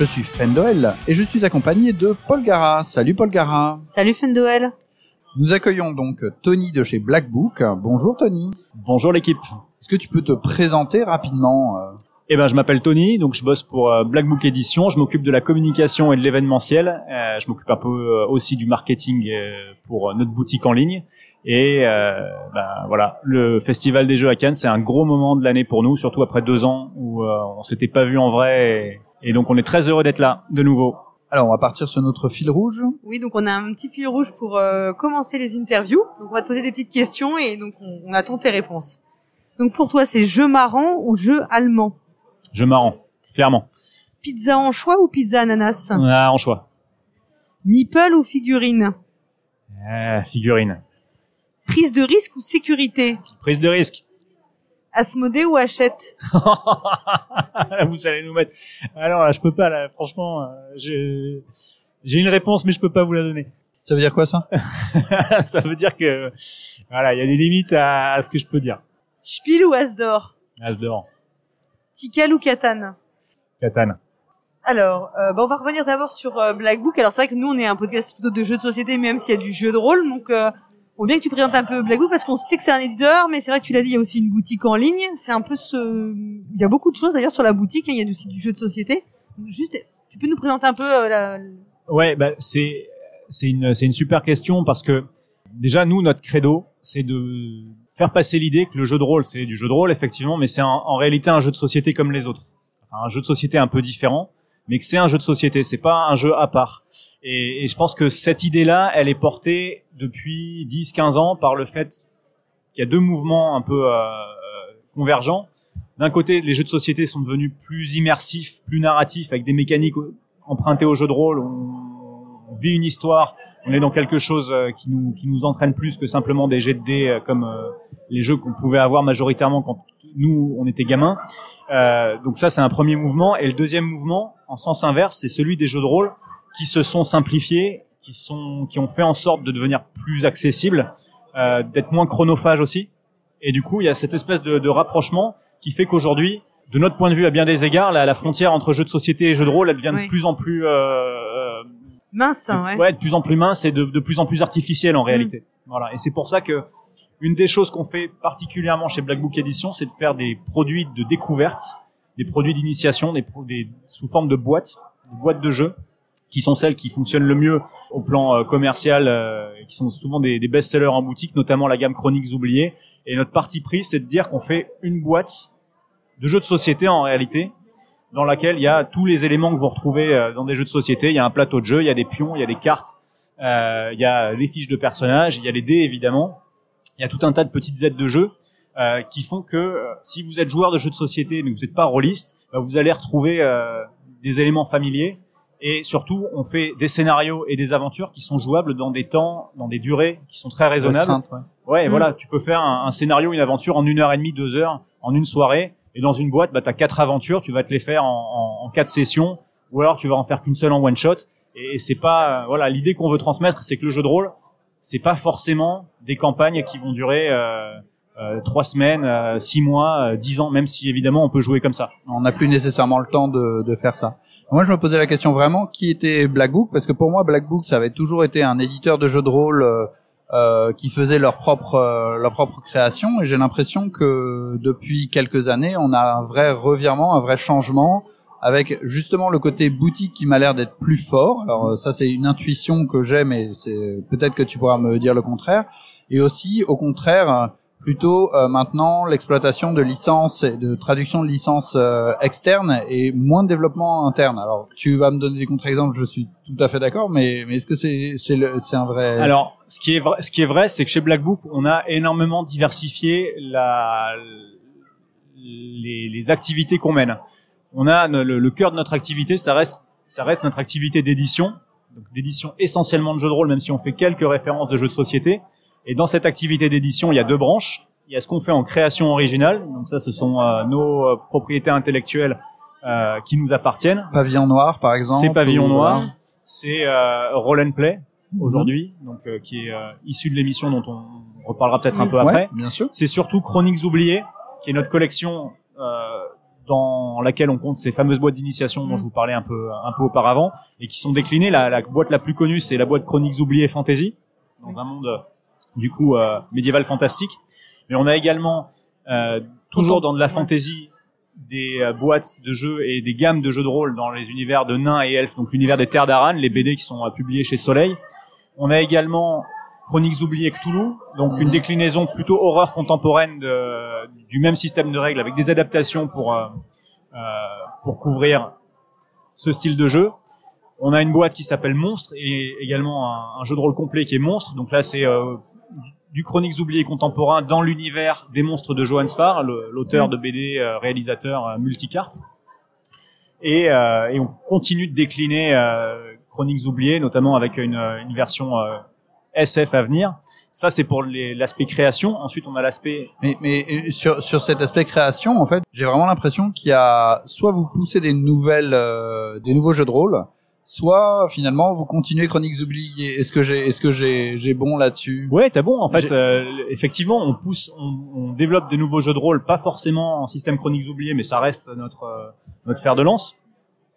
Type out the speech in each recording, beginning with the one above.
Je suis Fendoel et je suis accompagné de Paul Gara. Salut Paul Gara. Salut Fendoel. Nous accueillons donc Tony de chez Black Book. Bonjour Tony. Bonjour l'équipe. Est-ce que tu peux te présenter rapidement euh Eh ben, je m'appelle Tony, donc je bosse pour euh, Black Book Édition. Je m'occupe de la communication et de l'événementiel. Euh, je m'occupe un peu aussi du marketing pour notre boutique en ligne. Et euh, ben, voilà, le Festival des Jeux à Cannes, c'est un gros moment de l'année pour nous, surtout après deux ans où euh, on s'était pas vu en vrai. Et, et donc on est très heureux d'être là de nouveau. Alors on va partir sur notre fil rouge. Oui, donc on a un petit fil rouge pour euh, commencer les interviews. Donc on va te poser des petites questions et donc on, on attend tes réponses. Donc pour toi, c'est jeu marrant ou jeu allemand? Je marrant, clairement. Pizza en choix ou pizza ananas? Ah, en choix. Meeple ou figurine? Ah, figurine. Prise de risque ou sécurité? Prise de risque. Asmodée ou Hachette? Vous allez nous mettre. Alors là, je peux pas là. Franchement, euh, j'ai j'ai une réponse, mais je peux pas vous la donner. Ça veut dire quoi ça? Ça veut dire que voilà, il y a des limites à, à ce que je peux dire. Spiel ou Asdor? As dehors. Tikal ou Catan Katane. Alors, euh, bah, on va revenir d'abord sur euh, Black Book. Alors c'est vrai que nous, on est un podcast plutôt de jeux de société, même s'il y a du jeu de rôle. Donc, euh, on bien que tu présentes un peu Black parce qu'on sait que c'est un éditeur, mais c'est vrai que tu l'as dit, il y a aussi une boutique en ligne. C'est un peu ce... Il y a beaucoup de choses d'ailleurs sur la boutique. hein. Il y a aussi du jeu de société. Juste, tu peux nous présenter un peu euh, la... Ouais, bah c'est c'est une c'est une super question parce que déjà nous notre credo c'est de faire passer l'idée que le jeu de rôle c'est du jeu de rôle effectivement, mais c'est en, en réalité un jeu de société comme les autres. Enfin, un jeu de société un peu différent, mais que c'est un jeu de société, c'est pas un jeu à part. Et, et je pense que cette idée-là, elle est portée depuis 10-15 ans par le fait qu'il y a deux mouvements un peu euh, euh, convergents. D'un côté, les jeux de société sont devenus plus immersifs, plus narratifs, avec des mécaniques empruntées au jeu de rôle. On, vit une histoire, on est dans quelque chose euh, qui nous, qui nous entraîne plus que simplement des jets de dés euh, comme les jeux qu'on pouvait avoir majoritairement quand nous, on était gamins. Euh, donc ça, c'est un premier mouvement. Et le deuxième mouvement, en sens inverse, c'est celui des jeux de rôle qui se sont simplifiés, qui sont, qui ont fait en sorte de devenir plus accessibles, euh, d'être moins chronophages aussi. Et du coup, il y a cette espèce de, de rapprochement qui fait qu'aujourd'hui, de notre point de vue, à bien des égards, la, la frontière entre jeux de société et jeux de rôle, elle devient Oui. de plus en plus, euh, euh, mince, de, hein, ouais. ouais, de plus en plus mince et de, de plus en plus artificielle en réalité. Voilà. Et c'est pour ça que une des choses qu'on fait particulièrement chez Black Book Edition, c'est de faire des produits de découverte, des produits d'initiation, des, des sous forme de boîtes, de boîtes de jeux, qui sont celles qui fonctionnent le mieux au plan euh, commercial, euh, et qui sont souvent des, best-sellers en boutique, notamment la gamme Chroniques oubliées. Et notre parti pris, c'est de dire qu'on fait une boîte de jeux de société en réalité, dans laquelle il y a tous les éléments que vous retrouvez euh, dans des jeux de société. Il y a un plateau de jeu, il y a des pions, il y a des cartes, euh, il y a les fiches de personnages, il y a les dés évidemment. Il y a tout un tas de petites aides de jeu euh, qui font que si vous êtes joueur de jeux de société mais que vous n'êtes pas rôliste, bah, vous allez retrouver des éléments familiers. Et surtout, on fait des scénarios et des aventures qui sont jouables dans des temps, dans des durées qui sont très raisonnables. Restreinte, ouais. Ouais, et Mm. voilà, tu peux faire un, un scénario, une aventure en une heure et demie, deux heures, en une soirée. Et dans une boîte, bah, t'as quatre aventures, tu vas te les faire en, en, en quatre sessions, ou alors tu vas en faire qu'une seule en one shot. Et, c'est pas, euh, voilà, l'idée qu'on veut transmettre, c'est que le jeu de rôle, c'est pas forcément des campagnes qui vont durer euh, euh, trois semaines, euh, six mois, euh, dix ans, même si évidemment on peut jouer comme ça. On n'a plus nécessairement le temps de, de faire ça. Moi, je me posais la question vraiment qui était Black Book? Parce que pour moi, Black Book, ça avait toujours été un éditeur de jeux de rôle euh, euh, qui faisait leur propre euh, leur propre création et j'ai l'impression que depuis quelques années, on a un vrai revirement, un vrai changement avec justement le côté boutique qui m'a l'air d'être plus fort. Alors euh, ça, c'est une intuition que j'ai, mais c'est peut-être que tu pourras me dire le contraire. Et aussi, au contraire, euh, plutôt euh, maintenant l'exploitation de licences et de traduction de licences euh, externes et moins de développement interne. Alors tu vas me donner des contre-exemples, je suis tout à fait d'accord, mais, mais est-ce que c'est c'est c'est un vrai Alors, ce qui est vrai, ce qui est vrai, c'est que chez Black Book, on a énormément diversifié la, les, les activités qu'on mène. On a le, le cœur de notre activité, ça reste, ça reste notre activité d'édition, donc d'édition essentiellement de jeux de rôle, même si on fait quelques références de jeux de société. Et dans cette activité d'édition, il y a deux branches. Il y a ce qu'on fait en création originale, donc ça, ce sont euh, nos euh, propriétés intellectuelles euh, qui nous appartiennent. Pavillon noir, par exemple. C'est Pavillon Noir, c'est euh, Roll and Play Mhm. aujourd'hui, donc qui est issu de l'émission dont on reparlera peut-être un peu Ouais, après. bien sûr. C'est surtout Chroniques oubliées, qui est notre collection dans laquelle on compte ces fameuses boîtes d'initiation dont je vous parlais un peu un peu auparavant et qui sont déclinées. La, la boîte la plus connue, c'est la boîte Chroniques oubliées Fantasy, dans un monde du coup euh, médiéval fantastique. Mais on a également euh, toujours dans de la fantasy des euh, boîtes de jeux et des gammes de jeux de rôle dans les univers de nains et elfes, donc l'univers des terres d'Aran, les BD qui sont publiés chez Soleil. On a également Chroniques oubliées Cthulhu, donc une Mhm. déclinaison plutôt horreur contemporaine de, du même système de règles avec des adaptations pour euh, pour couvrir ce style de jeu. On a une boîte qui s'appelle Monstre et également un, un jeu de rôle complet qui est Monstre. Donc là, c'est euh, du Chroniques oubliées contemporain dans l'univers des monstres de Johann Sfar, l'auteur de BD, euh, réalisateur euh, multicarte. Et, euh, et on continue de décliner Chroniques oubliées, notamment avec une, une version SF à venir. Ça, c'est pour l'aspect création. Ensuite, on a l'aspect Mais, mais sur, sur cet aspect création, en fait, j'ai vraiment l'impression qu'il y a soit vous poussez des nouvelles, euh, des nouveaux jeux de rôle, soit finalement vous continuez Chroniques oubliées. Est-ce que j'ai, est-ce que j'ai, j'ai bon là-dessus? Ouais, t'as bon. En fait, euh, effectivement, on pousse, on, on développe des nouveaux jeux de rôle, pas forcément en système Chroniques oubliées, mais ça reste notre euh, notre fer de lance.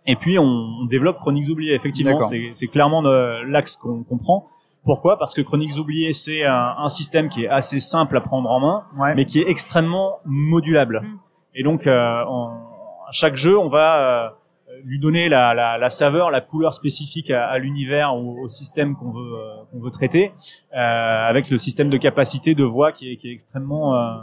Et puis, on, on développe Chroniques oubliées. Effectivement, D'accord. c'est c'est clairement l'axe qu'on qu'on prend. Pourquoi? Parce que Chroniques oubliées, c'est un, un système qui est assez simple à prendre en main, Ouais. mais qui est extrêmement modulable. Mm. Et donc, euh, en, à chaque jeu, on va euh, lui donner la, la, la saveur, la couleur spécifique à, à l'univers ou au système qu'on veut euh, qu'on veut traiter, euh, avec le système de capacité de voix qui est, qui est extrêmement euh,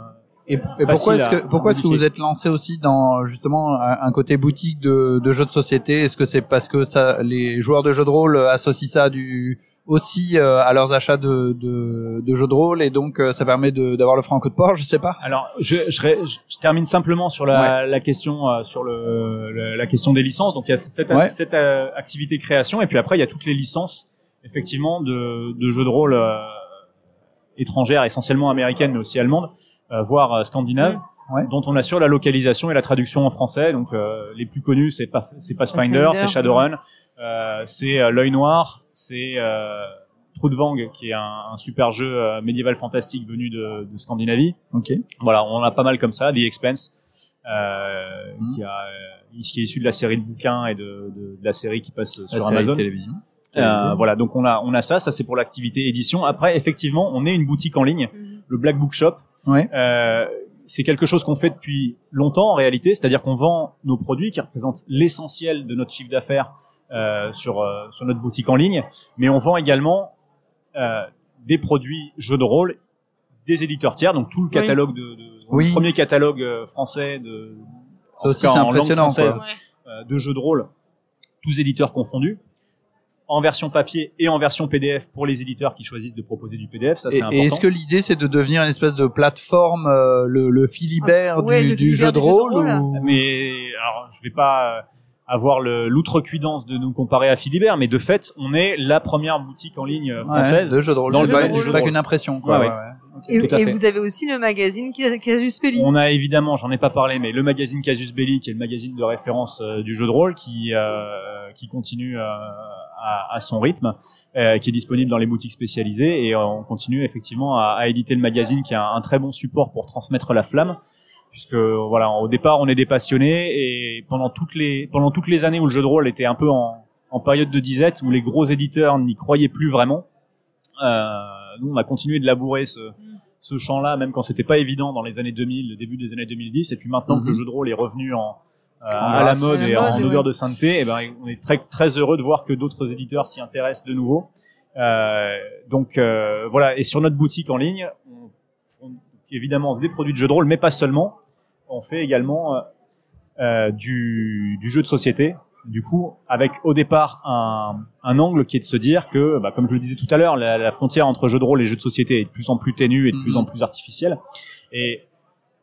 Et, et pourquoi est-ce à- que pourquoi est-ce que vous êtes lancé aussi dans justement un, côté boutique de, de jeux de société? Est-ce que c'est parce que ça, les joueurs de jeux de rôle associent ça du aussi euh, à leurs achats de, de, de jeux de rôle et donc euh, ça permet de- d'avoir le franc coup de port Je sais pas. Alors, je, je, je- je termine simplement sur la, la question euh, sur le, le- la question des licences. Donc, il y a cette, Ouais. cette euh, activité création, et puis après, il y a toutes les licences effectivement de, de jeux de rôle euh, étrangères, essentiellement américaines, mais aussi allemandes, euh, voire scandinaves, Ouais. dont on assure la localisation et la traduction en français. Donc, euh, les plus connus, c'est pas- c'est Pathfinder, Pathfinder, c'est Shadowrun, euh, c'est euh, l'œil noir, c'est euh, Trudvang, qui est un, un super jeu euh, médiéval fantastique venu de, de Scandinavie. Ok. Voilà, on en a pas mal comme ça, The Expense, euh, Mhm. qui, a, euh, qui est issu de la série de bouquins et de, de, de la série qui passe La sur série Amazon. télévision. Euh, voilà, donc on a on a ça, ça c'est pour l'activité édition. Après, effectivement, on est une boutique en ligne, Mhm. le Black Book Shop. Ouais. Euh, c'est quelque chose qu'on fait depuis longtemps en réalité, c'est-à-dire qu'on vend nos produits qui représentent l'essentiel de notre chiffre d'affaires euh, sur euh, sur notre boutique en ligne, mais on vend également euh, des produits jeux de rôle des éditeurs tiers, donc tout le catalogue de, de Oui. le premier catalogue français de en aussi, en langue impressionnant, française. Ouais. euh, de jeux de rôle, tous éditeurs confondus, en version papier et en version PDF pour les éditeurs qui choisissent de proposer du PDF, ça c'est important. et est-ce que l'idée c'est de devenir une espèce de plateforme, euh, le, le Philibert Ah, ouais, du, le du Philibert jeu de du jeu de rôle rôle. ou... mais alors je vais pas euh, avoir le- l'outrecuidance de nous comparer à Philibert, mais de fait, on est la première boutique en ligne euh, Ouais, française. de jeu de rôle. dans C'est le pas, jeu pas de qu'une rôle. impression, quoi. Ouais, ouais, ouais. ouais. Et, vous avez aussi le magazine Ca- Casus Belli. On a évidemment, j'en ai pas parlé, mais le magazine Casus Belli, qui est le magazine de référence euh, du jeu de rôle, qui euh, qui continue euh, à, à son rythme, euh, qui est disponible dans les boutiques spécialisées, et euh, on continue effectivement à, à éditer le magazine, qui a un, un très bon support pour transmettre la flamme, puisque voilà, au départ, on est des passionnés, et pendant toutes les pendant toutes les années où le jeu de rôle était un peu en, en période de disette, où les gros éditeurs n'y croyaient plus vraiment, euh, nous on a continué de labourer ce ce champ-là, même quand c'était pas évident dans les années 2000, le début des années 2010, et puis maintenant que Mhm. le jeu de rôle est revenu en, En à la grâce. mode À la et mode, en ouais. odeur de sainteté, et ben on est très très heureux de voir que d'autres éditeurs s'y intéressent de nouveau. Euh, donc euh, voilà, et sur notre boutique en ligne, on, on- évidemment des produits de jeux de rôle, mais pas seulement. On fait également euh, euh, du, du jeu de société. Du coup, avec au départ un, un angle qui est de se dire que, bah, comme je le disais tout à l'heure, la, la frontière entre jeu de rôle et jeu de société est de plus en plus ténue et de plus en plus artificielle. Et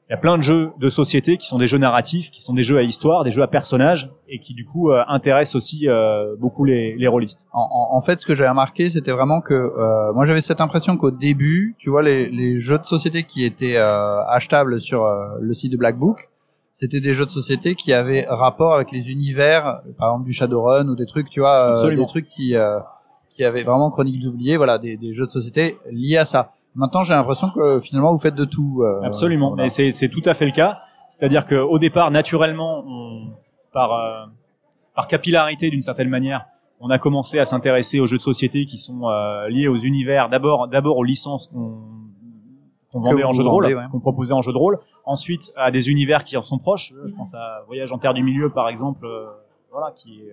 il y a plein de jeux de société qui sont des jeux narratifs, qui sont des jeux à histoire, des jeux à personnages, et qui du coup euh, intéressent aussi euh, beaucoup les, les rôlistes. En, en, en fait, ce que j'avais remarqué, c'était vraiment que euh, moi j'avais cette impression qu'au début, tu vois, les, les jeux de société qui étaient euh, achetables sur euh, le site de Black Book, c'était des jeux de société qui avaient rapport avec les univers, par exemple du Shadowrun ou des trucs, tu vois, euh, des trucs qui euh, qui avaient vraiment Chronique d'oublié, voilà, des, des jeux de société liés à ça. Maintenant, j'ai l'impression que finalement vous faites de tout. euh, Absolument, voilà. et c'est c'est tout à fait le cas. C'est-à-dire qu'au départ, naturellement, on, par euh, par capillarité d'une certaine manière, on a commencé à s'intéresser aux jeux de société qui sont euh, liés aux univers. D'abord, d'abord aux licences qu'on qu'on vendait en jeu de rôle, ouais. qu'on proposait en jeu de rôle. Ensuite, à des univers qui en sont proches. Je pense à Voyage en Terre du Milieu, par exemple, euh, voilà, qui est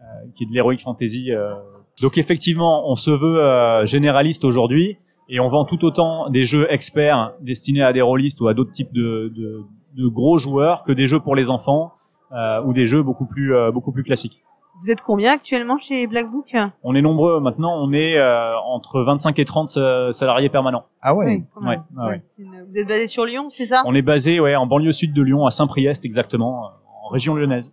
euh, qui est de l'heroic fantasy. euh. Donc effectivement, on se veut euh, généraliste aujourd'hui et on vend tout autant des jeux experts destinés à des rôlistes ou à d'autres types de, de, de gros joueurs que des jeux pour les enfants euh, ou des jeux beaucoup plus euh, beaucoup plus classiques. Vous êtes combien actuellement chez Black Book? On est nombreux maintenant, on est euh, entre 25 et 30 euh, salariés permanents. Ah ouais. Oui. Ouais, ah ouais. Une- Vous êtes basé sur Lyon, c'est ça? On est basé ouais en banlieue sud de Lyon à Saint-Priest exactement, euh, en région lyonnaise.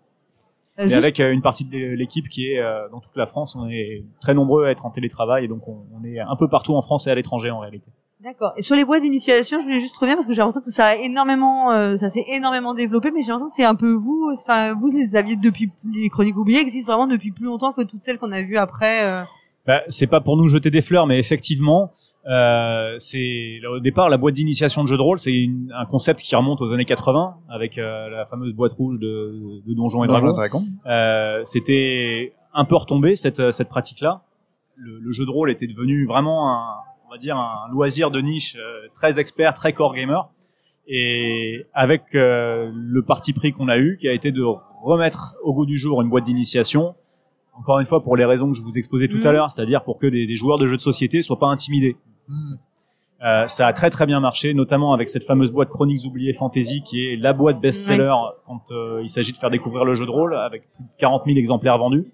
Euh, Et juste- avec euh, une partie de l'équipe qui est euh, dans toute la France, on est très nombreux à être en télétravail et donc on, on est un peu partout en France et à l'étranger en réalité. D'accord. Et sur les boîtes d'initiation, je voulais juste revenir parce que j'ai l'impression que ça a énormément, euh, ça s'est énormément développé, mais j'ai l'impression que c'est un peu vous, enfin vous les aviez depuis les chroniques oubliées existent vraiment depuis plus longtemps que toutes celles qu'on a vues après. euh. Bah, c'est pas pour nous jeter des fleurs, mais effectivement, euh, c'est au départ la boîte d'initiation de jeu de rôle, c'est un concept qui remonte aux années 80 avec euh, la fameuse boîte rouge de, de Donjons et Dragons. et Dragons. Euh, C'était un peu retombé cette cette pratique-là. Le, le jeu de rôle était devenu vraiment un, on va dire un loisir de niche euh, très expert, très core gamer. Et avec euh, le parti pris qu'on a eu, qui a été de remettre au goût du jour une boîte d'initiation, encore une fois pour les raisons que je vous exposais tout à Mhm. l'heure, c'est-à-dire pour que des, des joueurs de jeux de société soient pas intimidés. Hmm. Euh, ça a très très bien marché, notamment avec cette fameuse boîte Chroniques oubliées Fantasy, qui est la boîte best-seller quand euh, il s'agit de faire découvrir le jeu de rôle, avec plus de 40 000 exemplaires vendus.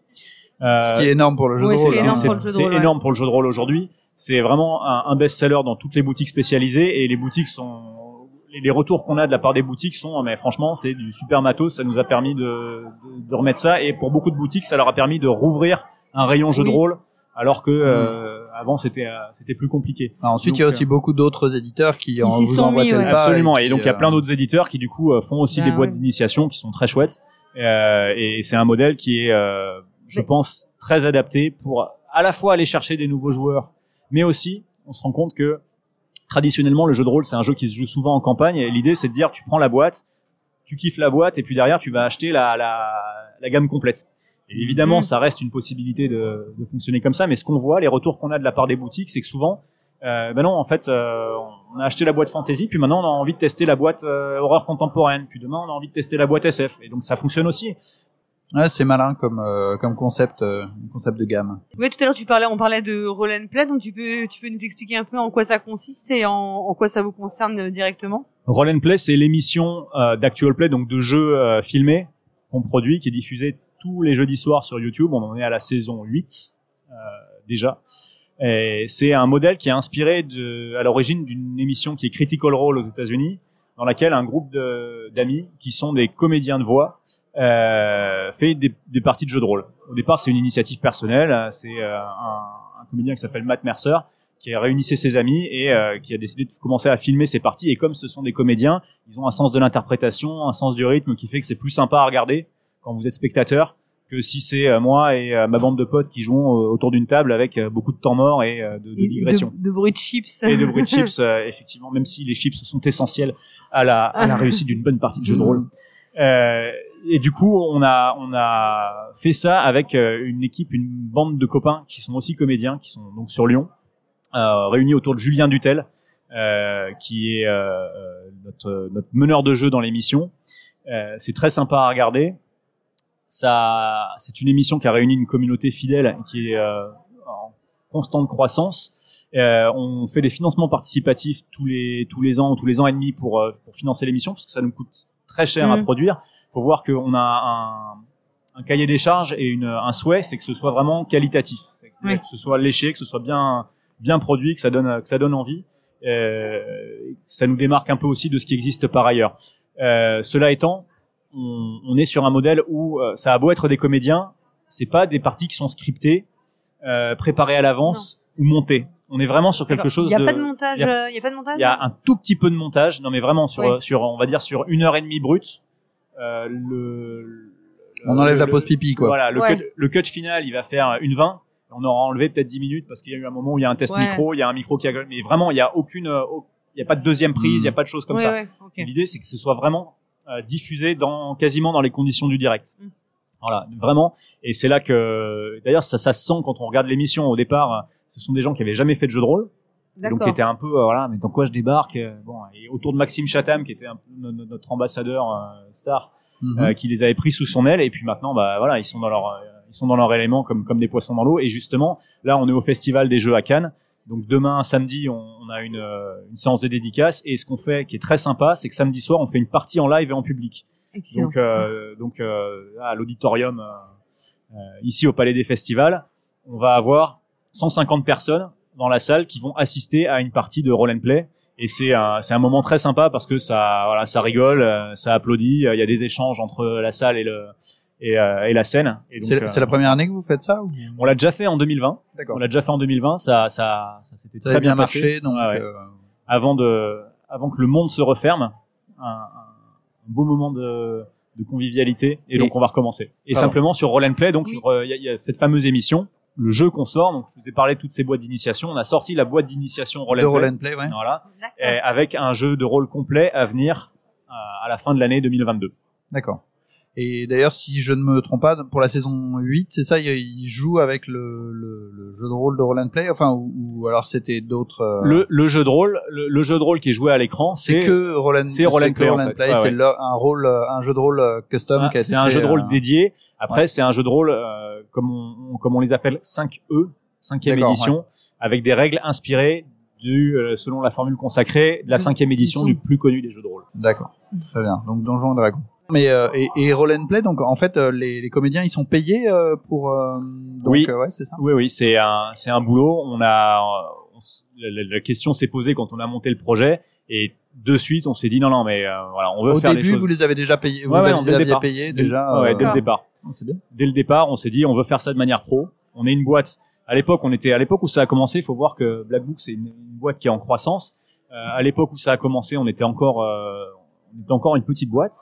Euh, Ce qui est énorme pour le jeu de c'est rôle. énorme hein. c'est ouais. énorme pour le jeu de rôle aujourd'hui. C'est vraiment un, un best-seller dans toutes les boutiques spécialisées et les boutiques sont les, les retours qu'on a de la part des boutiques sont mais franchement c'est du super matos. Ça nous a permis de, de, de remettre ça et pour beaucoup de boutiques ça leur a permis de rouvrir un rayon jeu de rôle alors que euh, avant c'était euh, c'était plus compliqué. Ah, ensuite, Donc, il y a aussi beaucoup d'autres éditeurs qui en vous sont envoient mis, ouais. Absolument. qui, Et donc il y a euh, plein d'autres éditeurs qui du coup euh, font aussi Bah, des boîtes ouais. d'initiation qui sont très chouettes. Euh, et c'est un modèle qui est, euh, je Mais- pense, très adapté pour à la fois aller chercher des nouveaux joueurs, mais aussi on se rend compte que traditionnellement le jeu de rôle c'est un jeu qui se joue souvent en campagne. Et l'idée c'est de dire tu prends la boîte, tu kiffes la boîte et puis derrière tu vas acheter la, la, la gamme complète. Et évidemment, Mhm. ça reste une possibilité de, de fonctionner comme ça, mais ce qu'on voit, les retours qu'on a de la part des boutiques, c'est que souvent, euh, ben non, en fait, euh, on a acheté la boîte fantasy, puis maintenant on a envie de tester la boîte euh, horreur contemporaine, puis demain on a envie de tester la boîte SF, et donc ça fonctionne aussi. Ouais, c'est malin comme euh, comme concept, euh, concept de gamme. Oui, tout à l'heure tu parlais, on parlait de roll and play, donc tu peux, tu peux nous expliquer un peu en quoi ça consiste et en, en quoi ça vous concerne euh, directement? Roll and Play, c'est l'émission euh, d'actual play, donc de jeux euh, filmés qu'on produit, qui est diffusée tous les jeudis soirs sur YouTube. On en est à la saison 8 euh, déjà. Et C'est un modèle qui est inspiré de, à l'origine d'une émission qui est Critical Role aux États-Unis, dans laquelle un groupe d'amis qui sont des comédiens de voix euh, fait des, des parties de jeux de rôle. Au départ, c'est une initiative personnelle. C'est euh, un, un comédien qui s'appelle Matt Mercer qui a réunissé ses amis et euh, qui a décidé de commencer à filmer ses parties. Et comme ce sont des comédiens, ils ont un sens de l'interprétation, un sens du rythme qui fait que c'est plus sympa à regarder quand vous êtes spectateur que si c'est moi et ma bande de potes qui jouons euh, autour d'une table avec euh, beaucoup de temps mort et euh, de, de digression. De, de bruit de chips. Et de bruit de chips, effectivement, même si les chips sont essentiels à la, à la réussite d'une bonne partie de jeu de rôle. Euh, et du coup, on a on a fait ça avec une équipe, une bande de copains qui sont aussi comédiens, qui sont donc sur Lyon, euh, réunis autour de Julien Dutel, euh, qui est notre notre meneur de jeu dans l'émission. Euh, c'est très sympa à regarder. Ça, c'est une émission qui a réuni une communauté fidèle qui est euh, en constante croissance. Euh, on fait des financements participatifs tous les tous les ans ou tous les ans et demi pour euh, pour financer l'émission parce que ça nous coûte très cher à Mhm. produire. Faut voir qu'on a un, un cahier des charges et une, un souhait, c'est que ce soit vraiment qualitatif, que ce soit léché, que ce soit bien bien produit, que ça donne que ça donne envie. Euh, ça nous démarque un peu aussi de ce qui existe par ailleurs. Cela étant, on, on, est sur un modèle où euh, ça a beau être des comédiens, c'est pas des parties qui sont scriptées, euh, préparées à l'avance ou montées. On est vraiment sur quelque chose. Il y a de, pas de montage. il y euh, y a pas de montage. il y a un tout petit peu de montage. Non, mais vraiment sur, Oui. sur, on va dire sur une heure et demie brute. Euh, le, On enlève le- la pause pipi, quoi. Voilà, le, Ouais. cut, le cut final, il va faire une 20. On aura enlevé peut-être 10 minutes parce qu'il y a eu un moment où il y a un test Ouais. micro, il y a un micro qui a mais vraiment il y a aucune, euh, au- il y a pas de deuxième prise, il y a Mm. pas de choses comme Ouais, ça. ouais. L'idée c'est que ce soit vraiment euh, diffusé dans quasiment dans les conditions du direct. Mm. Voilà, vraiment. Et c'est là que, d'ailleurs, ça, ça se sent quand on regarde l'émission au départ. euh, Ce sont des gens qui avaient jamais fait de jeu de rôle, donc qui étaient un peu, euh, voilà, mais dans quoi je débarque euh, Bon, et autour de Maxime Chatham, qui était un peu notre ambassadeur euh, star, Mhm. euh, qui les avait pris sous son aile et puis maintenant bah voilà ils sont dans leur euh, ils sont dans leur élément comme comme des poissons dans l'eau et justement là on est au festival des jeux à Cannes donc demain samedi on, on a une, euh, une séance de dédicace. Et ce qu'on fait qui est très sympa c'est que samedi soir on fait une partie en live et en public. Excellent. donc euh, donc euh, à l'auditorium euh, euh, ici au Palais des Festivals on va avoir 150 personnes dans la salle qui vont assister à une partie de roll and play. Et c'est un c'est un moment très sympa parce que ça voilà ça rigole euh, ça applaudit. Il y a des échanges entre la salle et le et, euh, et la scène et donc, C'est euh, c'est la première année que vous faites ça ou... on l'a déjà fait en 2020 D'accord. on l'a déjà fait en 2020 ça ça ça s'était Ça très bien passé marché, donc. Ouais. euh, avant de avant que le monde se referme un, un beau moment de de convivialité et, Et- donc on va recommencer et Pardon. simplement sur Roll and Play donc Oui. euh, il y, a- il y a cette fameuse émission le jeu qu'on sort donc je vous ai parlé de toutes ces boîtes d'initiation on a sorti la boîte d'initiation Roll de and Play roll and play, ouais. voilà avec un jeu de rôle complet à venir euh, à la fin de l'année 2022 D'accord. Et d'ailleurs, si je ne me trompe pas, pour la saison 8, c'est ça, il joue avec le, le, le jeu de rôle de roll and play, enfin, ou, ou alors c'était d'autres. euh, le, le jeu de rôle le, le jeu de rôle qui est joué à l'écran c'est que roll and, c'est roll and play, en fait. Ouais, c'est ouais. un rôle, un jeu de rôle euh, custom Ah, c'est un jeu de rôle euh, dédié. Après, ouais. c'est un jeu de rôle euh, comme on, on- comme on les appelle 5E, cinquième D'accord, édition, avec des règles inspirées du euh, selon la formule consacrée de la cinquième édition Ils sont- du plus connu des jeux de rôle. D'accord. Très bien. Donc Donjons et Dragons. Mais euh, et, et roll and play, donc en fait, euh, les, les comédiens, ils sont payés euh, pour. euh, donc, Oui. euh, ouais, c'est ça. Oui, oui, c'est un c'est un boulot. On a on la, la- question s'est posée quand on a monté le projet et de suite on s'est dit non non mais euh, voilà on veut Au faire les début, choses. vous les avez déjà payés. Vous Ouais, ouais, les non, dès le aviez payés déjà. ouais, dès le départ. C'est bien. dès le départ, on s'est dit on veut faire ça de manière pro. On est une boîte. À l'époque, on était à l'époque où ça a commencé. Il faut voir que Black Book c'est une, une boîte qui est en croissance. Euh, à l'époque où ça a commencé, on était encore euh, on était encore une petite boîte.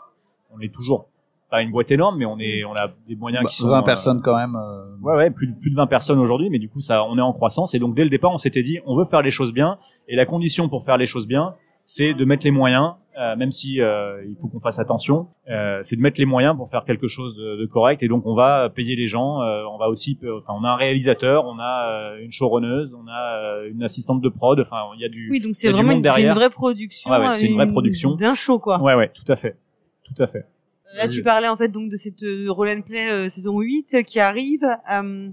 On est toujours pas une boîte énorme, mais on est on a des moyens Bah, qui sont 20 euh, personnes quand même. euh, Ouais, ouais, plus, de- plus de 20 personnes aujourd'hui, mais du coup, ça, on est en croissance. Et donc, dès le départ, on s'était dit, on veut faire les choses bien. Et la condition pour faire les choses bien, c'est de mettre les moyens, euh, même si euh, il faut qu'on fasse attention, euh, c'est de mettre les moyens pour faire quelque chose de, de correct. Et donc, on va payer les gens. euh, on va aussi, enfin, on a un réalisateur, on a euh, une showrunneuse, on a euh, une assistante de prod. Enfin, il y a du. Oui, donc c'est vraiment une, une vraie production. Ouais, ouais, c'est une vraie production. D'un show, quoi. Ouais, ouais, tout à fait, tout à fait. Là, tu parlais en fait donc de cette euh, roll and play euh, saison 8 euh, qui arrive. euh,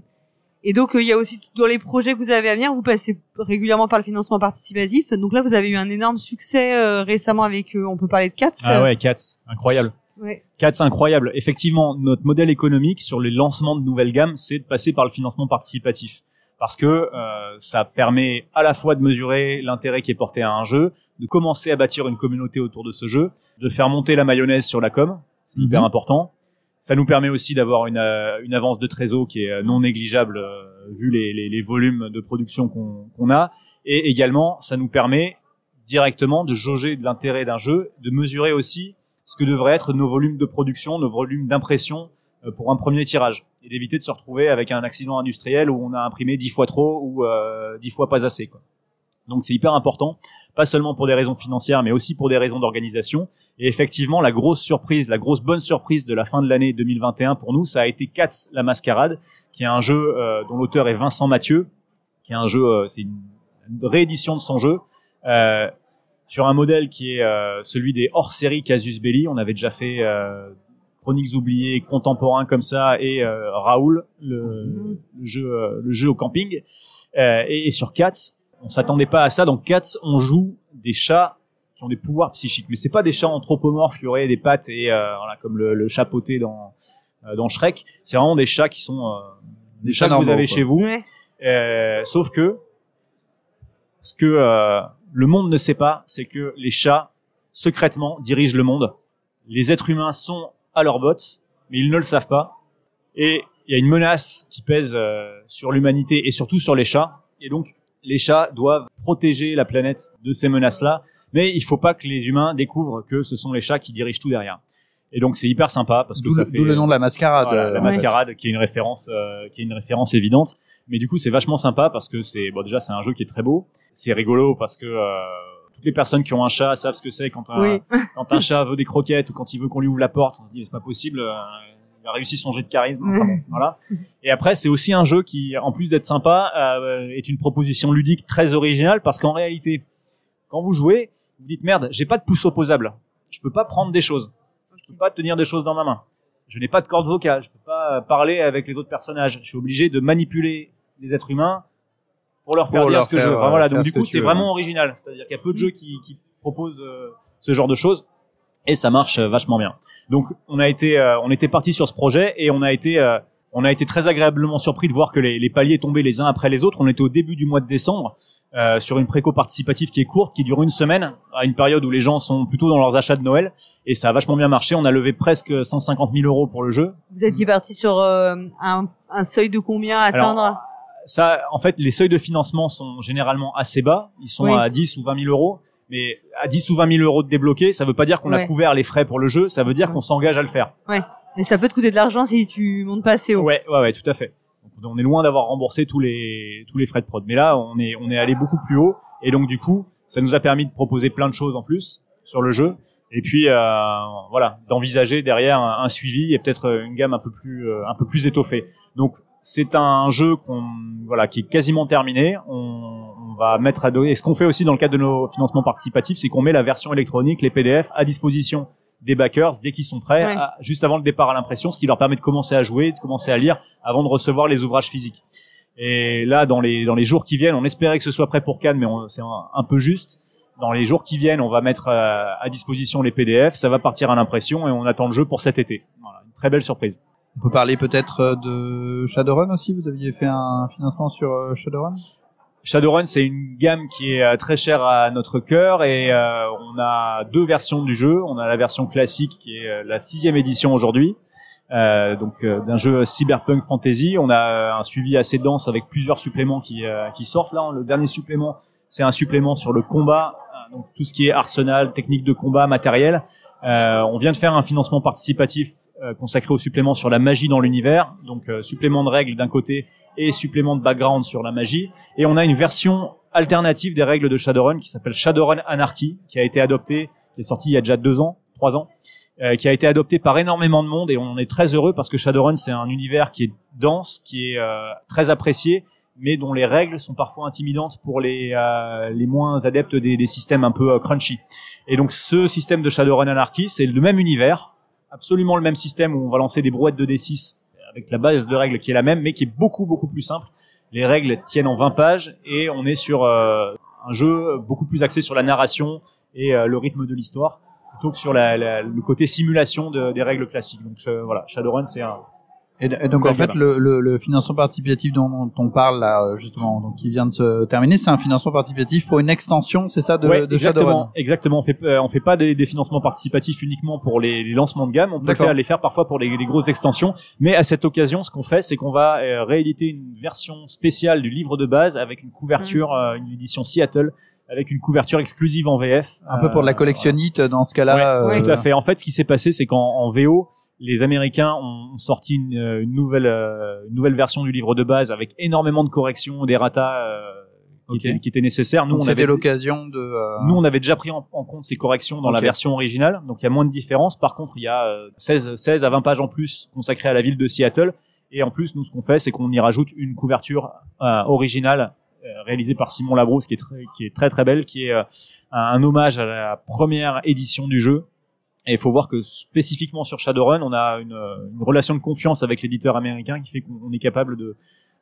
et donc euh, il y a aussi dans les projets que vous avez à venir, vous passez régulièrement par le financement participatif. Donc là, vous avez eu un énorme succès euh, récemment avec, euh, on peut parler de Cats. Ah ouais, Cats, incroyable. Ouais. 4, c'est incroyable. Effectivement, notre modèle économique sur les lancements de nouvelles gammes, c'est de passer par le financement participatif. Parce que euh, ça permet à la fois de mesurer l'intérêt qui est porté à un jeu, de commencer à bâtir une communauté autour de ce jeu, de faire monter la mayonnaise sur la com, c'est hyper Mhm. important. Ça nous permet aussi d'avoir une, euh, une avance de trésor qui est euh, non négligeable euh, vu les, les, les volumes de production qu'on qu'on a. Et également, ça nous permet directement de jauger de l'intérêt d'un jeu, de mesurer aussi ce que devraient être nos volumes de production, nos volumes d'impression pour un premier tirage, et d'éviter de se retrouver avec un accident industriel où on a imprimé dix fois trop ou euh, dix fois pas assez. Donc c'est hyper important, pas seulement pour des raisons financières, mais aussi pour des raisons d'organisation. Et effectivement, la grosse surprise, la grosse bonne surprise de la fin de l'année 2021 pour nous, ça a été Cats la Mascarade, qui est un jeu euh, dont l'auteur est Vincent Mathieu, qui est un jeu, euh, c'est une, réédition de son jeu. Euh, sur un modèle qui est celui des hors-série Casus Belli. On avait déjà fait Chroniques oubliées, contemporains comme ça, et euh, Raoul, le, Mhm. le jeu, euh, le jeu au camping. Euh, et, et sur Cats, on s'attendait pas à ça. Dans Cats, on joue des chats qui ont des pouvoirs psychiques, mais c'est pas des chats anthropomorphes qui auraient des pattes et euh, voilà, comme le, le chat poté dans euh, dans Shrek. C'est vraiment des chats qui sont euh, des, Des chats chats que vous avez quoi. chez vous. Ouais. Euh, sauf que ce que euh, le monde ne sait pas, c'est que les chats secrètement dirigent le monde. Les êtres humains sont à leur botte, mais ils ne le savent pas. Et il y a une menace qui pèse euh, sur l'humanité et surtout sur les chats. Et donc, les chats doivent protéger la planète de ces menaces-là. Mais il faut pas que les humains découvrent que ce sont les chats qui dirigent tout derrière. Et donc c'est hyper sympa parce que ça le, fait d'où le nom de la mascarade. voilà, la euh, mascarade qui est une référence euh, qui est une référence évidente. Mais du coup c'est vachement sympa parce que c'est bon déjà c'est un jeu qui est très beau. C'est rigolo parce que euh, toutes les personnes qui ont un chat savent ce que c'est quand un Oui. quand un chat veut des croquettes ou quand il veut qu'on lui ouvre la porte, on se dit c'est pas possible. euh, il a réussi son jet de charisme. Enfin bon, voilà. Et après, c'est aussi un jeu qui, en plus d'être sympa, euh, est une proposition ludique très originale parce qu'en réalité, quand vous jouez, vous dites merde, j'ai pas de pouce opposable. Je peux pas prendre des choses. Je peux pas tenir des choses dans ma main. Je n'ai pas de corde vocale. Je peux pas parler avec les autres personnages. Je suis obligé de manipuler des êtres humains pour leur faire Pour dire leur ce que je veux. Enfin, euh, voilà. faire Donc du coup, c'est vraiment original. C'est-à-dire qu'il y a peu de jeux qui, qui proposent euh, ce genre de choses et ça marche euh, vachement bien. Donc on a été, euh, on était parti sur ce projet et on a été, euh, on a été très agréablement surpris de voir que les, les paliers tombaient les uns après les autres. On était au début du mois de décembre euh, sur une préco participative qui est courte, qui dure une semaine, à une période où les gens sont plutôt dans leurs achats de Noël et ça a vachement bien marché. On a levé presque 150 000 euros pour le jeu. Vous étiez parti sur euh, un, un seuil de combien à Alors, atteindre? Ça, en fait, les seuils de financement sont généralement assez bas. Ils sont Oui. à 10 ou 20 000 euros. Mais à 10 ou 20 000 euros de débloqués, ça veut pas dire qu'on a Ouais. couvert les frais pour le jeu. Ça veut dire Ouais. qu'on s'engage à le faire. Mais ça peut te coûter de l'argent si tu montes pas assez haut. Ouais, ouais, ouais, tout à fait. Donc, on est loin d'avoir remboursé tous les tous les frais de prod. Mais là, on est on est allé beaucoup plus haut. Et donc du coup, ça nous a permis de proposer plein de choses en plus sur le jeu. Et puis euh, voilà, d'envisager derrière un, un suivi et peut-être une gamme un peu plus euh, un peu plus étoffée. Donc c'est un jeu qu'on voilà qui est quasiment terminé. On, on va mettre à dos. Et ce qu'on fait aussi dans le cadre de nos financements participatifs, c'est qu'on met la version électronique, les PDF, à disposition des backers dès qu'ils sont prêts, Ouais. à- juste avant le départ à l'impression, ce qui leur permet de commencer à jouer, de commencer à lire avant de recevoir les ouvrages physiques. Et là, dans les dans les jours qui viennent, on espérait que ce soit prêt pour Cannes, mais on- c'est un, un peu juste. Dans les jours qui viennent, on va mettre euh, à disposition les PDF, ça va partir à l'impression et on attend le jeu pour cet été. Voilà, une très belle surprise. On peut parler peut-être euh, de Shadowrun aussi? Vous aviez fait un financement sur euh, Shadowrun? Shadowrun, c'est une gamme qui est euh, très chère à notre cœur et on a deux versions du jeu. On a la version classique qui est la sixième édition aujourd'hui, donc d'un jeu cyberpunk fantasy. On a un suivi assez dense avec plusieurs suppléments qui, sortent là. Le dernier supplément, c'est un supplément sur le combat, euh, donc tout ce qui est arsenal, technique de combat, matériel. On vient de faire un financement participatif consacré au supplément sur la magie dans l'univers, donc euh, supplément de règles d'un côté et supplément de background sur la magie. Et on a une version alternative des règles de Shadowrun qui s'appelle Shadowrun Anarchy, qui a été adoptée, qui est sortie il y a déjà deux ans, trois ans, euh, qui a été adoptée par énormément de monde et on en est très heureux parce que Shadowrun c'est un univers qui est dense, qui est euh, très apprécié, mais dont les règles sont parfois intimidantes pour les euh, les moins adeptes des, des systèmes un peu euh, crunchy. Et donc ce système de Shadowrun Anarchy, c'est le même univers, absolument le même système où on va lancer des brouettes de D6 avec la base de règles qui est la même, mais qui est beaucoup beaucoup plus simple. Les règles tiennent en 20 pages et on est sur euh, un jeu beaucoup plus axé sur la narration et euh, le rythme de l'histoire plutôt que sur le côté simulation de- des règles classiques. Donc euh, voilà, Shadowrun c'est un Et, et donc en fait, le, le, le financement participatif dont, dont on parle là euh, justement, donc qui vient de se terminer, c'est un financement participatif pour une extension, c'est ça, de, Ouais, de Shadowrun. exactement, exactement. On fait euh, on fait pas des, des financements participatifs uniquement pour les, les lancements de gamme. On peut faire, les faire parfois pour les, les grosses extensions. Mais à cette occasion, ce qu'on fait, c'est qu'on va euh, rééditer une version spéciale du livre de base avec une couverture, euh, une édition Seattle, avec une couverture exclusive en VF. Un peu pour de la Euh, collectionnite dans ce cas-là. Ouais, euh, Tout à fait. En fait, ce qui s'est passé, c'est qu'en en VO, les Américains ont sorti une, euh, une nouvelle, euh, une nouvelle version du livre de base avec énormément de corrections, des ratas euh, qui, Ok. étaient, qui étaient nécessaires. Nous, Donc on avait, l'occasion de. euh, nous, on avait déjà pris en, en compte ces corrections dans la version originale, donc il y a moins de différence. Par contre, il y a euh, 16, 16 à 20 pages en plus consacrées à la ville de Seattle. Et en plus, nous, ce qu'on fait, c'est qu'on y rajoute une couverture euh, originale euh, réalisée par Simon Labrousse, qui est très, qui est très très belle, qui est euh, un hommage à la première édition du jeu. Et il faut voir que spécifiquement sur Shadowrun, on a une, une relation de confiance avec l'éditeur américain qui fait qu'on est capable de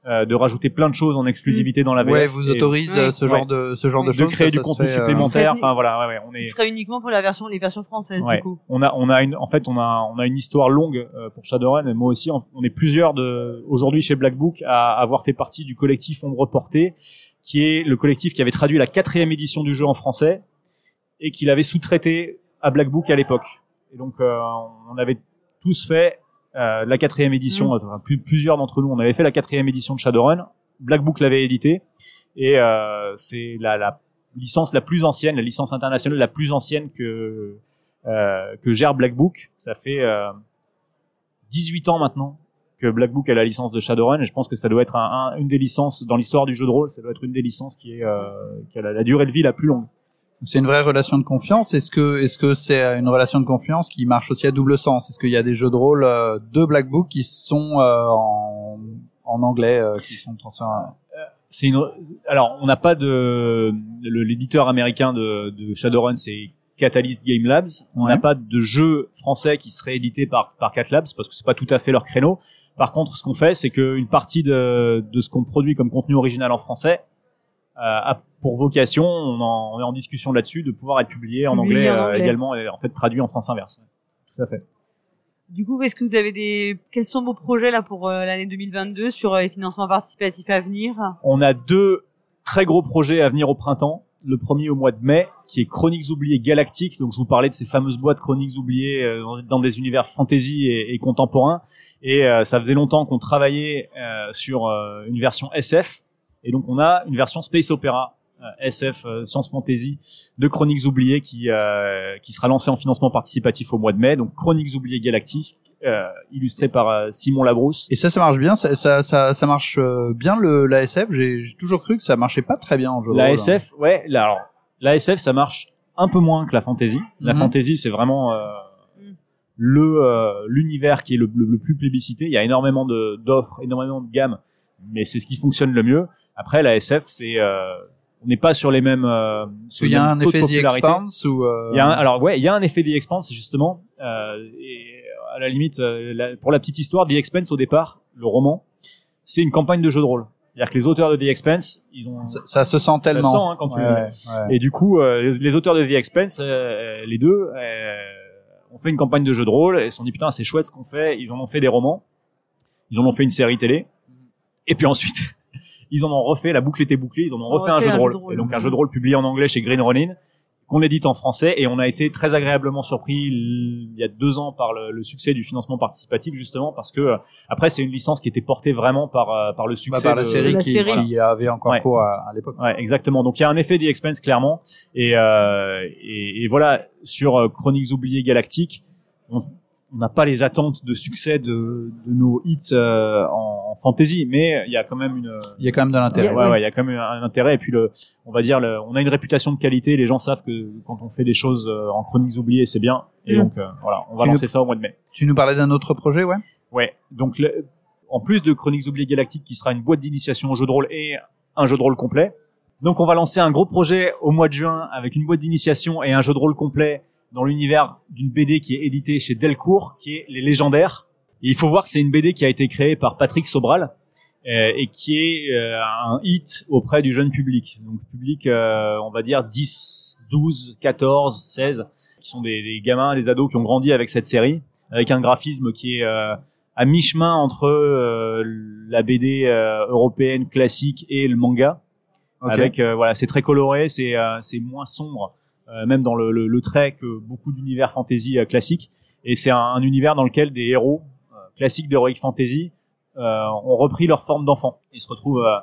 euh, de rajouter plein de choses en exclusivité dans la VF. Ouais, vous autorise euh, ce genre Ouais. de ce genre de de choses. créer ça, du ça contenu fait, euh, supplémentaire. Enfin voilà, ouais, ouais, on est. Ce serait uniquement pour la version, les versions françaises, Ouais. du coup. On a, on a une, en fait, on a, on a une histoire longue euh, pour Shadowrun. Et moi aussi, on, on est plusieurs de, aujourd'hui chez Black Book à avoir fait partie du collectif Ombre Portée, qui est le collectif qui avait traduit la quatrième édition du jeu en français et qui l'avait sous-traité à Black Book à l'époque. Et donc, euh, on avait tous fait euh, la quatrième édition. enfin, plus- plusieurs d'entre nous, on avait fait la quatrième édition de Shadowrun. Black Book l'avait édité et euh, c'est la, la licence la plus ancienne, la licence internationale la plus ancienne que euh, que gère Black Book. Ça fait euh, 18 ans maintenant que Black Book a la licence de Shadowrun et je pense que ça doit être un, un- une des licences dans l'histoire du jeu de rôle, ça doit être une des licences qui est euh, qui a la, la durée de vie la plus longue. C'est une vraie relation de confiance. Est-ce que est-ce que c'est une relation de confiance qui marche aussi à double sens? Est-ce qu'il y a des jeux de rôle euh, de Black Book qui sont euh, en, en anglais, euh, qui sont transférés C'est une alors on n'a pas de l'éditeur américain de, de Shadowrun c'est Catalyst Game Labs. On Ouais. n'a pas de jeu français qui serait édité par par Cat Labs parce que c'est pas tout à fait leur créneau. Par contre, ce qu'on fait, c'est qu'une partie de, de ce qu'on produit comme contenu original en français euh, a pour vocation, on, en- on est en discussion là-dessus, de pouvoir être publié en Publié anglais, en euh, anglais. également, et en fait traduit en sens inverse. Tout à fait. Du coup, est-ce que vous avez des, quels sont vos projets là pour euh, l'année 2022 sur euh, les financements participatifs à venir? On a deux très gros projets à venir au printemps. Le premier au mois de mai, qui est Chroniques oubliées galactiques. Donc je vous parlais de ces fameuses boîtes Chroniques oubliées euh, dans- des univers fantasy et, et contemporains. Et euh, ça faisait longtemps qu'on travaillait euh, sur euh, une version SF. Et donc on a une version space opéra euh, SF euh, science fantasy de Chroniques oubliées qui euh, qui sera lancée en financement participatif au mois de mai. Donc Chroniques oubliées galactiques, euh, illustré par euh, Simon Labrousse. Et ça, ça marche bien. Ça, ça, ça, ça marche euh, bien le la SF. J'ai toujours cru que ça marchait pas très bien en jeu. La rôle, hein. SF, ouais, là, alors, la SF, ça marche un peu moins que la fantasy. La Mhm. fantasy, c'est vraiment le euh, l'univers qui est le, le- le plus plébiscité. Il y a énormément de d'offres, énormément de gammes, mais c'est ce qui fonctionne le mieux. Après, la SF, c'est euh, on n'est pas sur les mêmes. Euh, qu'il y a un effet The. Expanse ou. euh, Il y a un- alors ouais, il y a un effet The Expanse justement. Euh, et à la limite, euh, la- pour la petite histoire, The Expanse au départ, le roman, c'est une campagne de jeu de rôle. C'est-à-dire que les auteurs de The Expanse, ils ont ça, ça se sent tellement. sent, hein, quand tu Ouais, le ouais. et du coup, euh, les, les auteurs de The Expense, euh, les deux, euh, ont fait une campagne de jeu de rôle et se sont dit putain c'est chouette ce qu'on fait. Ils en ont fait des romans, ils en ont fait une série télé, et puis ensuite ils en ont refait. La boucle était bouclée, ils en ont refait un jeu de rôle. Et donc un jeu de rôle publié en anglais chez Green Ronin qu'on édite en français et on a été très agréablement surpris il y a deux ans par le, le succès du financement participatif justement parce que euh, après c'est une licence qui était portée vraiment par euh, par le Bah, succès par la de- série La qui, série. qui avait encore Ouais. cours à, à l'époque. Ouais, exactement. Donc il y a un effet The Expense clairement. Et, euh, et, et voilà, sur euh, Chroniques oubliées galactiques, on on n'a pas les attentes de succès de, de nos hits euh, en, en fantasy, mais il y a quand même une, Il y a quand même de l'intérêt. Ouais, ouais, il y a quand même un, intérêt. Et puis le, on va dire, le, on a une réputation de qualité. Les gens savent que quand on fait des choses euh, en Chroniques oubliées, c'est bien. Et Mm. donc euh, voilà, on va Tu lancer ça au mois de mai. Tu nous parlais d'un autre projet, ouais? Ouais. Donc, le- en plus de Chroniques oubliées galactiques, qui sera une boîte d'initiation au jeu de rôle et un jeu de rôle complet. Donc, on va lancer un gros projet au mois de juin avec une boîte d'initiation et un jeu de rôle complet dans l'univers d'une BD qui est éditée chez Delcourt, qui est Les Légendaires. Et il faut voir que c'est une BD qui a été créée par Patrick Sobral euh, et qui est euh, un hit auprès du jeune public. Donc, public, euh, on va dire 10, 12, 14, 16, qui sont des, des gamins, des ados qui ont grandi avec cette série, avec un graphisme qui est euh, à mi-chemin entre euh, la BD euh, européenne classique et le manga. Ok. Avec euh, voilà, c'est très coloré, c'est euh, c'est moins sombre, même dans le, le, le trait que beaucoup d'univers fantasy euh, classiques. Et c'est un, un univers dans lequel des héros euh, classiques d'heroic fantasy euh, ont repris leur forme d'enfant et se retrouvent euh,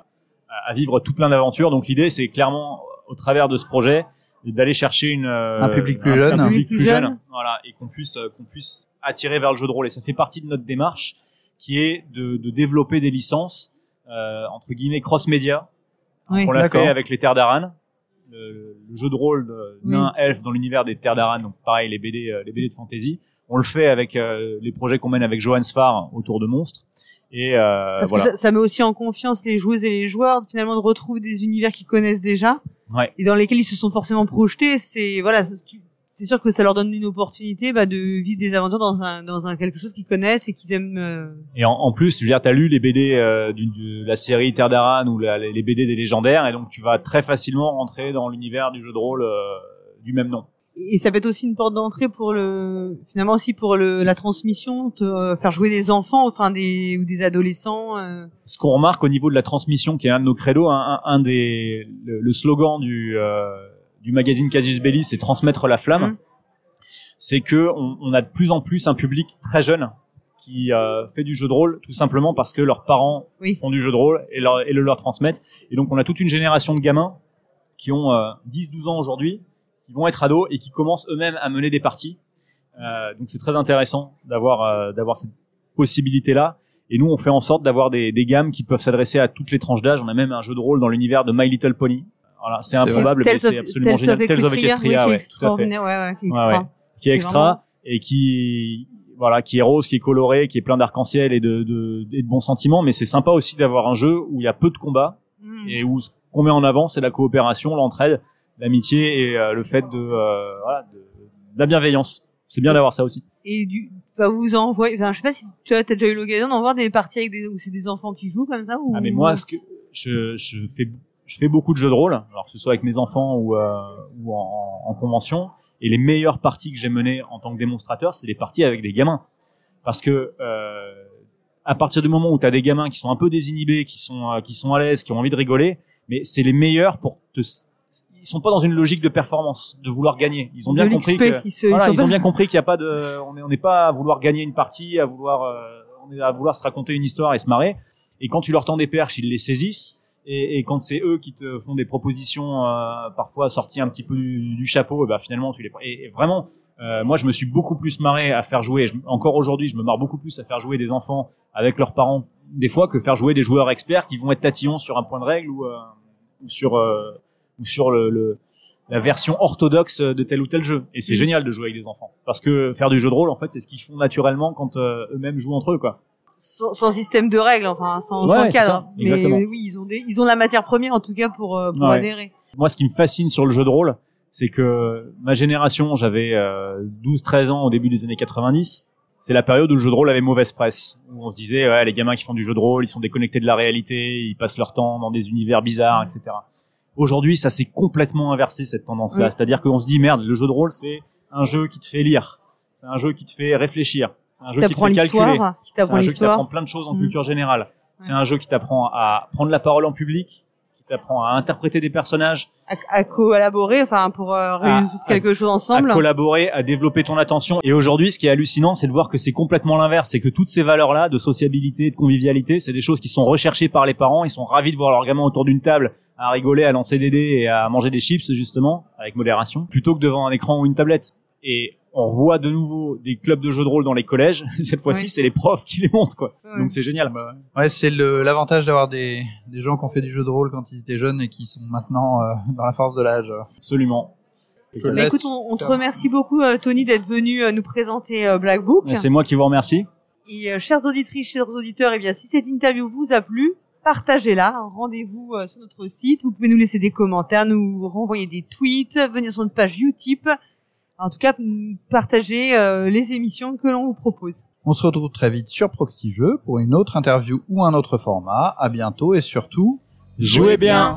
à, à vivre tout plein d'aventures. Donc l'idée, c'est clairement au travers de ce projet d'aller chercher une euh, Un public plus jeune. un public Plus plus jeune. jeune, voilà, et qu'on puisse euh, qu'on puisse attirer vers le jeu de rôle. Et ça fait partie de notre démarche, qui est de, de développer des licences euh, entre guillemets cross-média. Oui. On l'a fait avec les Terres d'Aran, le, le jeu de rôle de Oui. nain elfe dans l'univers des Terres d'Aran. Donc pareil, les BD, euh, les BD de fantasy. On le fait avec euh, les projets qu'on mène avec Johan Sfar autour de monstres. Et euh, Parce voilà. que ça, ça met aussi en confiance les joueuses et les joueurs finalement de retrouver des univers qu'ils connaissent déjà Ouais. et dans lesquels ils se sont forcément projetés. C'est voilà, tu- c'est sûr que ça leur donne une opportunité bah, de vivre des aventures dans un dans un quelque chose qu'ils connaissent et qu'ils aiment. euh, Et en, en plus, je veux dire, t'as lu les BD euh, de la série Terre d'Aran ou la- les BD des légendaires, et donc tu vas très facilement rentrer dans l'univers du jeu de rôle euh, du même nom. Et ça peut être aussi une porte d'entrée pour le, finalement aussi pour le, la transmission, te, euh, faire jouer des enfants, enfin des ou des adolescents. euh. Ce qu'on remarque au niveau de la transmission, qui est un de nos credos, un, un- un des le, le slogan du euh, du magazine Casus Belli, c'est transmettre la flamme. Mhm. C'est que on, on a de plus en plus un public très jeune qui euh, fait du jeu de rôle tout simplement parce que leurs parents Oui. font du jeu de rôle et, leur, et le leur transmettent. Et donc on a toute une génération de gamins qui ont euh, 10-12 ans aujourd'hui, qui vont être ados et qui commencent eux-mêmes à mener des parties. Euh, donc c'est très intéressant d'avoir euh, d'avoir cette possibilité là. Et nous, on fait en sorte d'avoir des, des gammes qui peuvent s'adresser à toutes les tranches d'âge. On a même un jeu de rôle dans l'univers de My Little Pony. Voilà, c'est improbable, mais c'est absolument génial. Tales of Equestria, ouais, tout à fait. ouais, extra. ouais. Qui est extra et qui voilà, qui est rose, qui est coloré, qui est plein d'arc-en-ciel et de, de, et de bons sentiments. Mais c'est sympa aussi d'avoir un jeu où il y a peu de combats Mm. et où ce qu'on met en avant, c'est la coopération, l'entraide, l'amitié et euh, le fait de, euh, voilà, de, de la bienveillance. C'est bien d'avoir ça aussi. Et du, enfin, vous envoyez, enfin, je sais pas si tu as t'as déjà eu l'occasion d'en voir des parties avec des, où c'est des enfants qui jouent comme ça ou. Ah mais moi, ce que je, je fais, je fais beaucoup de jeux de rôle, alors que ce soit avec mes enfants ou, euh, ou en, en convention. Et les meilleures parties que j'ai menées en tant que démonstrateur, c'est les parties avec des gamins, parce que euh, à partir du moment où tu as des gamins qui sont un peu désinhibés, qui sont euh, qui sont à l'aise, qui ont envie de rigoler, mais c'est les meilleurs pour te ils sont pas dans une logique de performance, de vouloir gagner. Ils ont bien compris que ils, se, voilà, ils ont bien compris qu'il n'y a pas de, on est- on n'est pas à vouloir gagner une partie, à vouloir, euh, on est à vouloir se raconter une histoire et se marrer. Et quand tu leur tends des perches, ils les saisissent. Et, et quand c'est eux qui te font des propositions, euh, parfois sorties un petit peu du, du chapeau, et ben finalement tu les. Et, et vraiment, euh, moi je me suis beaucoup plus marré à faire jouer. je- encore aujourd'hui, je me marre beaucoup plus à faire jouer des enfants avec leurs parents, des fois que faire jouer des joueurs experts qui vont être tatillons sur un point de règle ou, euh, ou sur euh, ou sur le, le la version orthodoxe de tel ou tel jeu. Et c'est génial de jouer avec des enfants. Parce que faire du jeu de rôle, en fait, c'est ce qu'ils font naturellement quand euh, eux-mêmes jouent entre eux, quoi. Sans, sans système de règles, enfin, sans, Ouais, sans cadre. mais exactement. oui, ils ont des, ils ont la matière première en tout cas pour, euh, pour Ouais. adhérer. Moi, ce qui me fascine sur le jeu de rôle, c'est que ma génération, j'avais euh, 12-13 ans au début des années 90. C'est la période où le jeu de rôle avait mauvaise presse. Où on se disait, ouais, les gamins qui font du jeu de rôle, ils sont déconnectés de la réalité, ils passent leur temps dans des univers bizarres, etc. Aujourd'hui, ça s'est complètement inversé, cette tendance-là. Oui. C'est-à-dire qu'on se dit, merde, le jeu de rôle, c'est un jeu qui te fait lire. C'est un jeu qui te fait réfléchir. Un jeu qui te fait calculer. l'histoire, qui C'est t'apprend un jeu qui t'apprend plein de choses en Mm. culture générale. C'est un jeu qui t'apprend à prendre la parole en public, qui t'apprend à interpréter des personnages, À, à collaborer, enfin, pour euh, résoudre à- quelque chose ensemble. à collaborer, à développer ton attention. Et aujourd'hui, ce qui est hallucinant, c'est de voir que c'est complètement l'inverse. C'est que toutes ces valeurs-là, de sociabilité, de convivialité, c'est des choses qui sont recherchées par les parents. Ils sont ravis de voir leurs gamins autour d'une table à rigoler, à lancer des dés et à manger des chips, justement, avec modération, plutôt que devant un écran ou une tablette. Et on revoit de nouveau des clubs de jeux de rôle dans les collèges. Cette fois-ci, Oui. c'est les profs qui les montent, quoi. Ouais. Donc c'est génial. Bah ouais, c'est l'avantage d'avoir des, des gens qui ont fait du jeu de rôle quand ils étaient jeunes et qui sont maintenant euh, dans la force de l'âge. Absolument. Je Bah, écoute, on, on te remercie beaucoup, euh, Tony, d'être venu euh, nous présenter euh, Black Book. Et C'est moi qui vous remercie. Et euh, chères auditrices, chers auditeurs, eh bien, si cette interview vous a plu, partagez-la. Rendez-vous euh, sur notre site. Vous pouvez nous laisser des commentaires, nous renvoyer des tweets, venir sur notre page Utip. En tout cas, partagez euh, les émissions que l'on vous propose. On se retrouve très vite sur Proxy Jeux pour une autre interview ou un autre format. À bientôt et surtout, Jouez bien.